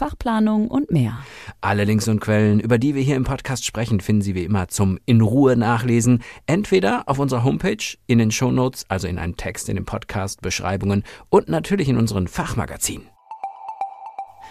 Fachplanung und mehr. Alle Links und Quellen, über die wir hier im Podcast sprechen, finden Sie wie immer zum in Ruhe nachlesen, entweder auf unserer Homepage, in den Shownotes, also in einem Text in den Podcast, Beschreibungen und natürlich in unseren Fachmagazinen.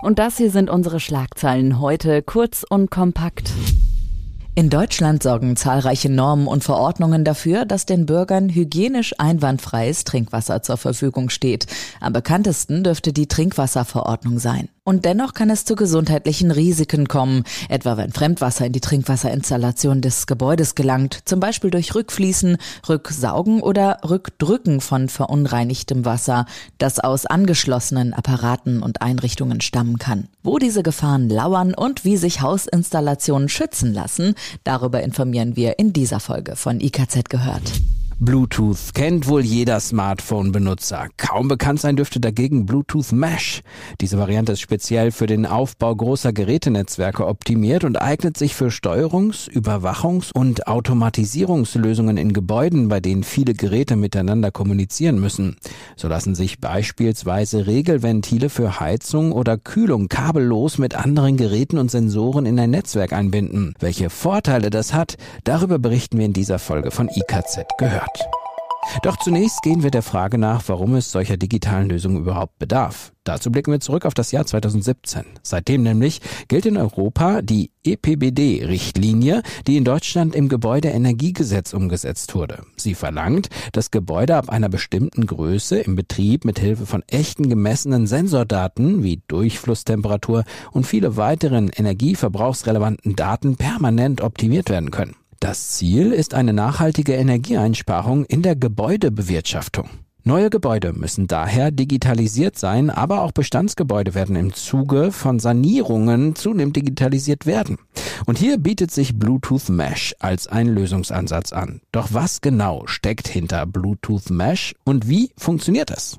Und das hier sind unsere Schlagzeilen heute kurz und kompakt. In Deutschland sorgen zahlreiche Normen und Verordnungen dafür, dass den Bürgern hygienisch einwandfreies Trinkwasser zur Verfügung steht. Am bekanntesten dürfte die Trinkwasserverordnung sein. Und dennoch kann es zu gesundheitlichen Risiken kommen, etwa wenn Fremdwasser in die Trinkwasserinstallation des Gebäudes gelangt, zum Beispiel durch Rückfließen, Rücksaugen oder Rückdrücken von verunreinigtem Wasser, das aus angeschlossenen Apparaten und Einrichtungen stammen kann. Wo diese Gefahren lauern und wie sich Hausinstallationen schützen lassen, darüber informieren wir in dieser Folge von IKZ gehört. Bluetooth kennt wohl jeder Smartphone-Benutzer. Kaum bekannt sein dürfte dagegen Bluetooth Mesh. Diese Variante ist speziell für den Aufbau großer Gerätenetzwerke optimiert und eignet sich für Steuerungs-, Überwachungs- und Automatisierungslösungen in Gebäuden, bei denen viele Geräte miteinander kommunizieren müssen. So lassen sich beispielsweise Regelventile für Heizung oder Kühlung kabellos mit anderen Geräten und Sensoren in ein Netzwerk einbinden. Welche Vorteile das hat, darüber berichten wir in dieser Folge von IKZ gehört hat. Doch zunächst gehen wir der Frage nach, warum es solcher digitalen Lösungen überhaupt bedarf. Dazu blicken wir zurück auf das Jahr 2017. Seitdem nämlich gilt in Europa die EPBD-Richtlinie, die in Deutschland im Gebäudeenergiegesetz umgesetzt wurde. Sie verlangt, dass Gebäude ab einer bestimmten Größe im Betrieb mit Hilfe von echten gemessenen Sensordaten wie Durchflusstemperatur und viele weiteren energieverbrauchsrelevanten Daten permanent optimiert werden können. Das Ziel ist eine nachhaltige Energieeinsparung in der Gebäudebewirtschaftung. Neue Gebäude müssen daher digitalisiert sein, aber auch Bestandsgebäude werden im Zuge von Sanierungen zunehmend digitalisiert werden. Und hier bietet sich Bluetooth Mesh als ein Lösungsansatz an. Doch was genau steckt hinter Bluetooth Mesh und wie funktioniert es?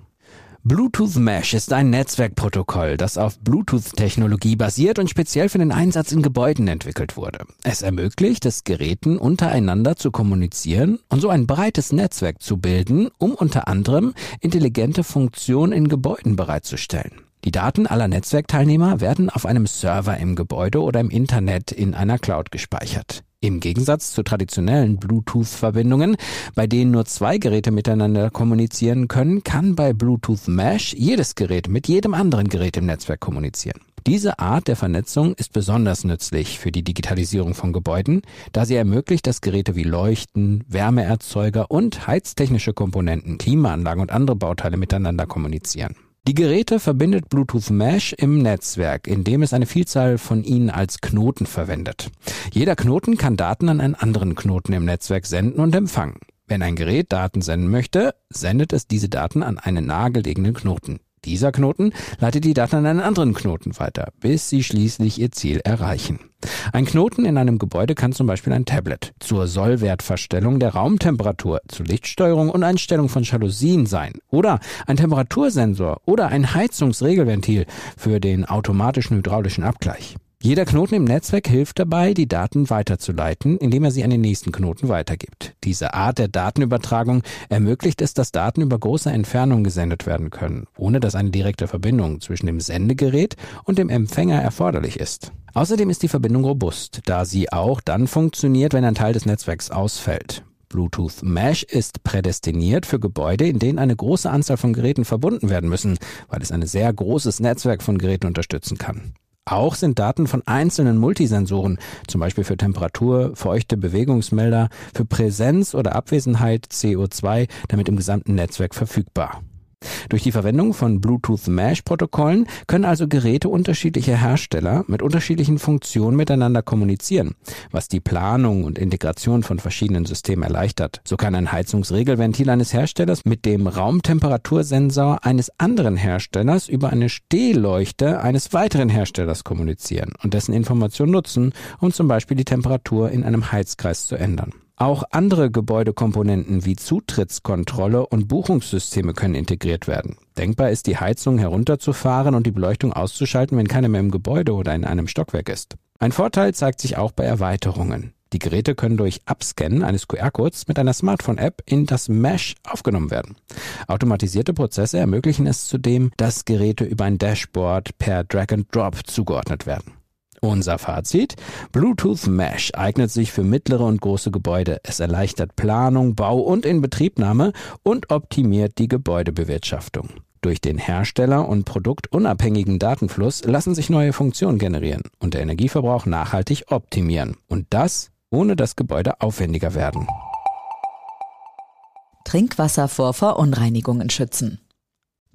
Bluetooth Mesh ist ein Netzwerkprotokoll, das auf Bluetooth-Technologie basiert und speziell für den Einsatz in Gebäuden entwickelt wurde. Es ermöglicht es Geräten untereinander zu kommunizieren und so ein breites Netzwerk zu bilden, um unter anderem intelligente Funktionen in Gebäuden bereitzustellen. Die Daten aller Netzwerkteilnehmer werden auf einem Server im Gebäude oder im Internet in einer Cloud gespeichert. Im Gegensatz zu traditionellen Bluetooth-Verbindungen, bei denen nur zwei Geräte miteinander kommunizieren können, kann bei Bluetooth Mesh jedes Gerät mit jedem anderen Gerät im Netzwerk kommunizieren. Diese Art der Vernetzung ist besonders nützlich für die Digitalisierung von Gebäuden, da sie ermöglicht, dass Geräte wie Leuchten, Wärmeerzeuger und heiztechnische Komponenten, Klimaanlagen und andere Bauteile miteinander kommunizieren. Die Geräte verbindet Bluetooth Mesh im Netzwerk, indem es eine Vielzahl von ihnen als Knoten verwendet. Jeder Knoten kann Daten an einen anderen Knoten im Netzwerk senden und empfangen. Wenn ein Gerät Daten senden möchte, sendet es diese Daten an einen nahegelegenen Knoten. Dieser Knoten leitet die Daten an einen anderen Knoten weiter, bis sie schließlich ihr Ziel erreichen. Ein Knoten in einem Gebäude kann zum Beispiel ein Tablet zur Sollwertverstellung der Raumtemperatur, zur Lichtsteuerung und Einstellung von Jalousien sein oder ein Temperatursensor oder ein Heizungsregelventil für den automatischen hydraulischen Abgleich. Jeder Knoten im Netzwerk hilft dabei, die Daten weiterzuleiten, indem er sie an den nächsten Knoten weitergibt. Diese Art der Datenübertragung ermöglicht es, dass Daten über große Entfernungen gesendet werden können, ohne dass eine direkte Verbindung zwischen dem Sendegerät und dem Empfänger erforderlich ist. Außerdem ist die Verbindung robust, da sie auch dann funktioniert, wenn ein Teil des Netzwerks ausfällt. Bluetooth Mesh ist prädestiniert für Gebäude, in denen eine große Anzahl von Geräten verbunden werden müssen, weil es ein sehr großes Netzwerk von Geräten unterstützen kann. Auch sind Daten von einzelnen Multisensoren, zum Beispiel für Temperatur, feuchte Bewegungsmelder, für Präsenz oder Abwesenheit CO2, damit im gesamten Netzwerk verfügbar. Durch die Verwendung von Bluetooth Mesh Protokollen können also Geräte unterschiedlicher Hersteller mit unterschiedlichen Funktionen miteinander kommunizieren, was die Planung und Integration von verschiedenen Systemen erleichtert. So kann ein Heizungsregelventil eines Herstellers mit dem Raumtemperatursensor eines anderen Herstellers über eine Stehleuchte eines weiteren Herstellers kommunizieren und dessen Information nutzen, um zum Beispiel die Temperatur in einem Heizkreis zu ändern. Auch andere Gebäudekomponenten wie Zutrittskontrolle und Buchungssysteme können integriert werden. Denkbar ist, die Heizung herunterzufahren und die Beleuchtung auszuschalten, wenn keiner mehr im Gebäude oder in einem Stockwerk ist. Ein Vorteil zeigt sich auch bei Erweiterungen. Die Geräte können durch Abscannen eines QR-Codes mit einer Smartphone-App in das Mesh aufgenommen werden. Automatisierte Prozesse ermöglichen es zudem, dass Geräte über ein Dashboard per Drag and Drop zugeordnet werden. Unser Fazit? Bluetooth Mesh eignet sich für mittlere und große Gebäude. Es erleichtert Planung, Bau und Inbetriebnahme und optimiert die Gebäudebewirtschaftung. Durch den Hersteller- und produktunabhängigen Datenfluss lassen sich neue Funktionen generieren und der Energieverbrauch nachhaltig optimieren. Und das, ohne dass Gebäude aufwendiger werden. Trinkwasser vor Verunreinigungen schützen.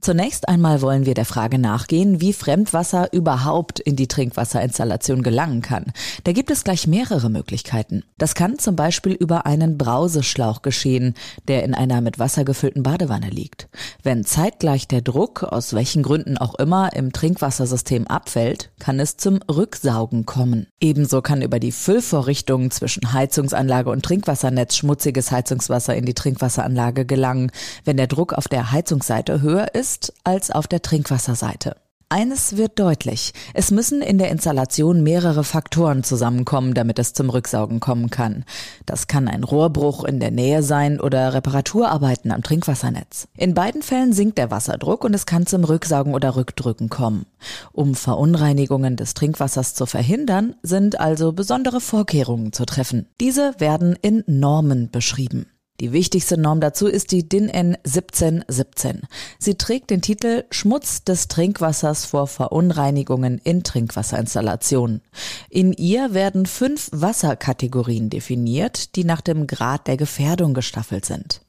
Zunächst einmal wollen wir der Frage nachgehen, wie Fremdwasser überhaupt in die Trinkwasserinstallation gelangen kann. Da gibt es gleich mehrere Möglichkeiten. Das kann zum Beispiel über einen Brauseschlauch geschehen, der in einer mit Wasser gefüllten Badewanne liegt. Wenn zeitgleich der Druck, aus welchen Gründen auch immer, im Trinkwassersystem abfällt, kann es zum Rücksaugen kommen. Ebenso kann über die Füllvorrichtungen zwischen Heizungsanlage und Trinkwassernetz schmutziges Heizungswasser in die Trinkwasseranlage gelangen, wenn der Druck auf der Heizungsseite höher ist ist als auf der Trinkwasserseite. Eines wird deutlich. Es müssen in der Installation mehrere Faktoren zusammenkommen, damit es zum Rücksaugen kommen kann. Das kann ein Rohrbruch in der Nähe sein oder Reparaturarbeiten am Trinkwassernetz. In beiden Fällen sinkt der Wasserdruck und es kann zum Rücksaugen oder Rückdrücken kommen. Um Verunreinigungen des Trinkwassers zu verhindern, sind also besondere Vorkehrungen zu treffen. Diese werden in Normen beschrieben. Die wichtigste Norm dazu ist die DIN N 1717. Sie trägt den Titel Schmutz des Trinkwassers vor Verunreinigungen in Trinkwasserinstallationen. In ihr werden fünf Wasserkategorien definiert, die nach dem Grad der Gefährdung gestaffelt sind.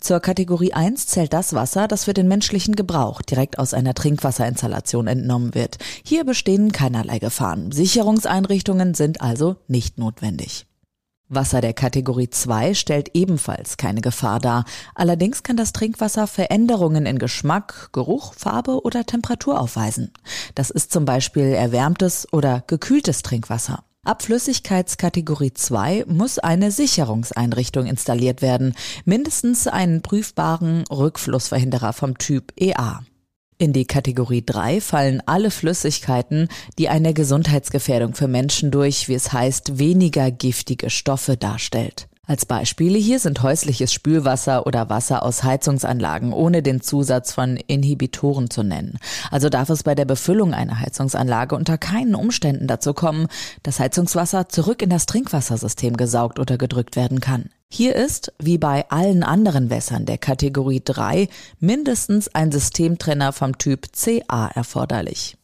Zur Kategorie 1 zählt das Wasser, das für den menschlichen Gebrauch direkt aus einer Trinkwasserinstallation entnommen wird. Hier bestehen keinerlei Gefahren. Sicherungseinrichtungen sind also nicht notwendig. Wasser der Kategorie 2 stellt ebenfalls keine Gefahr dar. Allerdings kann das Trinkwasser Veränderungen in Geschmack, Geruch, Farbe oder Temperatur aufweisen. Das ist zum Beispiel erwärmtes oder gekühltes Trinkwasser. Ab Flüssigkeitskategorie 2 muss eine Sicherungseinrichtung installiert werden, mindestens einen prüfbaren Rückflussverhinderer vom Typ EA. In die Kategorie 3 fallen alle Flüssigkeiten, die eine Gesundheitsgefährdung für Menschen durch, wie es heißt, weniger giftige Stoffe darstellt. Als Beispiele hier sind häusliches Spülwasser oder Wasser aus Heizungsanlagen ohne den Zusatz von Inhibitoren zu nennen. Also darf es bei der Befüllung einer Heizungsanlage unter keinen Umständen dazu kommen, dass Heizungswasser zurück in das Trinkwassersystem gesaugt oder gedrückt werden kann. Hier ist, wie bei allen anderen Wässern der Kategorie 3, mindestens ein Systemtrenner vom Typ CA erforderlich.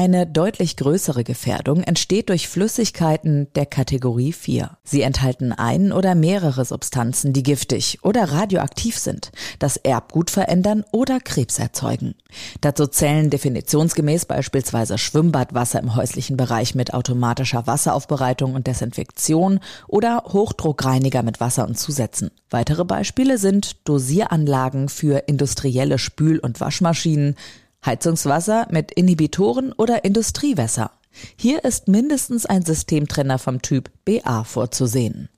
Eine deutlich größere Gefährdung entsteht durch Flüssigkeiten der Kategorie 4. Sie enthalten ein oder mehrere Substanzen, die giftig oder radioaktiv sind, das Erbgut verändern oder Krebs erzeugen. Dazu zählen definitionsgemäß beispielsweise Schwimmbadwasser im häuslichen Bereich mit automatischer Wasseraufbereitung und Desinfektion oder Hochdruckreiniger mit Wasser und Zusätzen. Weitere Beispiele sind Dosieranlagen für industrielle Spül- und Waschmaschinen, Heizungswasser mit Inhibitoren oder Industriewässer. Hier ist mindestens ein Systemtrenner vom Typ BA vorzusehen.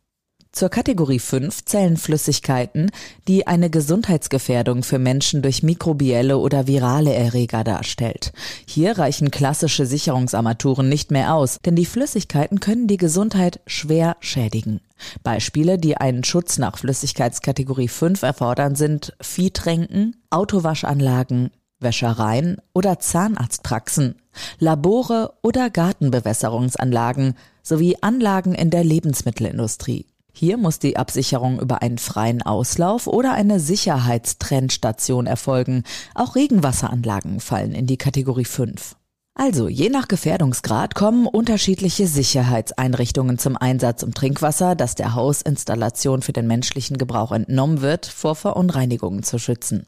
Zur Kategorie 5 zählen Flüssigkeiten, die eine Gesundheitsgefährdung für Menschen durch mikrobielle oder virale Erreger darstellt. Hier reichen klassische Sicherungsarmaturen nicht mehr aus, denn die Flüssigkeiten können die Gesundheit schwer schädigen. Beispiele, die einen Schutz nach Flüssigkeitskategorie 5 erfordern, sind Viehtränken, Autowaschanlagen, Wäschereien oder Zahnarztpraxen, Labore oder Gartenbewässerungsanlagen sowie Anlagen in der Lebensmittelindustrie. Hier muss die Absicherung über einen freien Auslauf oder eine Sicherheitstrennstation erfolgen. Auch Regenwasseranlagen fallen in die Kategorie 5. Also, je nach Gefährdungsgrad kommen unterschiedliche Sicherheitseinrichtungen zum Einsatz, um Trinkwasser, das der Hausinstallation für den menschlichen Gebrauch entnommen wird, vor Verunreinigungen zu schützen.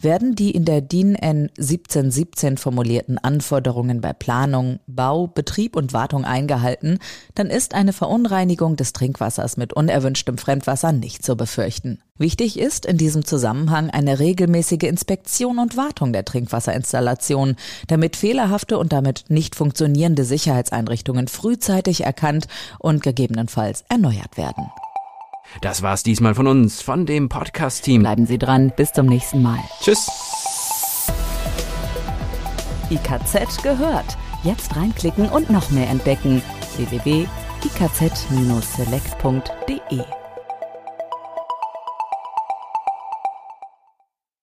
Werden die in der DIN N 1717 formulierten Anforderungen bei Planung, Bau, Betrieb und Wartung eingehalten, dann ist eine Verunreinigung des Trinkwassers mit unerwünschtem Fremdwasser nicht zu befürchten. Wichtig ist in diesem Zusammenhang eine regelmäßige Inspektion und Wartung der Trinkwasserinstallation, damit fehlerhafte und damit nicht funktionierende Sicherheitseinrichtungen frühzeitig erkannt und gegebenenfalls erneuert werden. Das war's diesmal von uns, von dem Podcast-Team. Bleiben Sie dran, bis zum nächsten Mal. Tschüss. IKZ gehört. Jetzt reinklicken und noch mehr entdecken. www.ikz-select.de